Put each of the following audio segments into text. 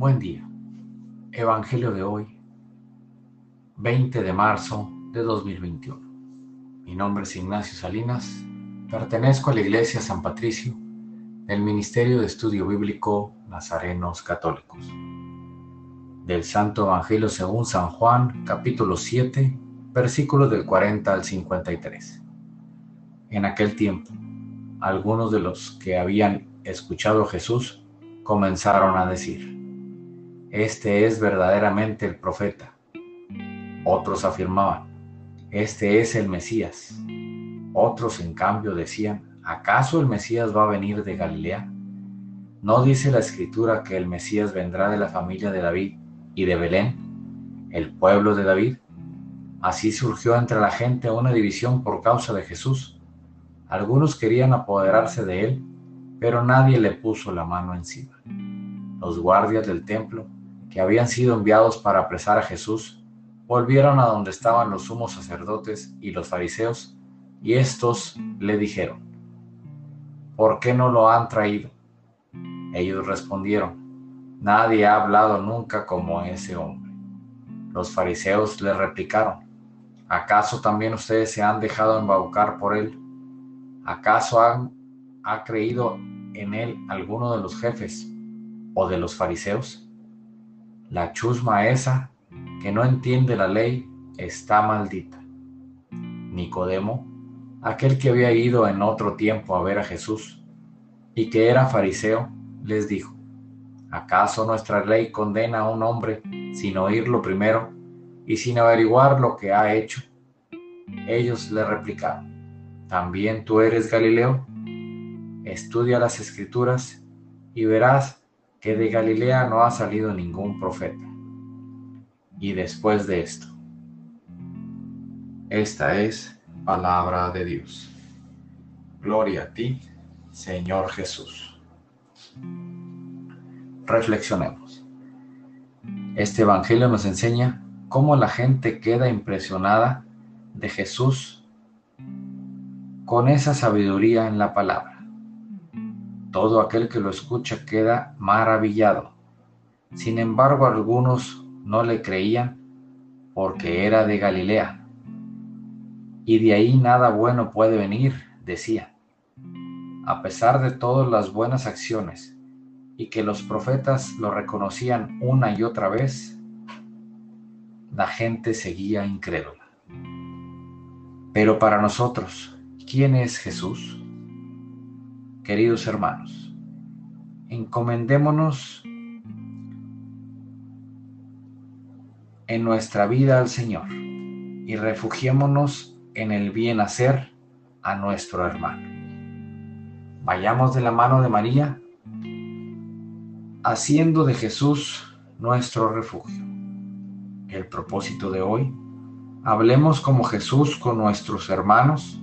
Buen día. Evangelio de hoy, 20 de marzo de 2021. Mi nombre es Ignacio Salinas. Pertenezco a la Iglesia San Patricio del Ministerio de Estudio Bíblico Nazarenos Católicos. Del Santo Evangelio según San Juan, capítulo 7, versículos del 40 al 53. En aquel tiempo, algunos de los que habían escuchado a Jesús comenzaron a decir, Este es verdaderamente el profeta. Otros afirmaban, Este es el Mesías. Otros, en cambio, decían, ¿acaso el Mesías va a venir de Galilea? ¿No dice la escritura que el Mesías vendrá de la familia de David y de Belén, el pueblo de David? Así surgió entre la gente una división por causa de Jesús algunos querían apoderarse de él, pero nadie le puso la mano encima. Los guardias del templo, que habían sido enviados para apresar a Jesús, volvieron a donde estaban los sumos sacerdotes y los fariseos, y estos le dijeron, ¿por qué no lo han traído? Ellos respondieron, nadie ha hablado nunca como ese hombre. Los fariseos le replicaron, ¿acaso también ustedes se han dejado embaucar por él? ¿Acaso han, ha creído en él alguno de los jefes o de los fariseos? La chusma esa, que no entiende la ley, está maldita. Nicodemo, aquel que había ido en otro tiempo a ver a Jesús y que era fariseo, les dijo, ¿acaso nuestra ley condena a un hombre sin oírlo primero y sin averiguar lo que ha hecho? Ellos le replicaron, ¿También tú eres Galileo? Estudia las escrituras y verás que de Galilea no ha salido ningún profeta. Y después de esto, esta es palabra de Dios. Gloria a ti, Señor Jesús. Reflexionemos. Este Evangelio nos enseña cómo la gente queda impresionada de Jesús con esa sabiduría en la palabra. Todo aquel que lo escucha queda maravillado. Sin embargo, algunos no le creían porque era de Galilea. Y de ahí nada bueno puede venir, decía. A pesar de todas las buenas acciones y que los profetas lo reconocían una y otra vez, la gente seguía incrédula. Pero para nosotros, ¿Quién es Jesús? Queridos hermanos, encomendémonos en nuestra vida al Señor y refugiémonos en el bien hacer a nuestro hermano. Vayamos de la mano de María, haciendo de Jesús nuestro refugio. El propósito de hoy, hablemos como Jesús con nuestros hermanos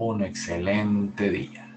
un excelente día.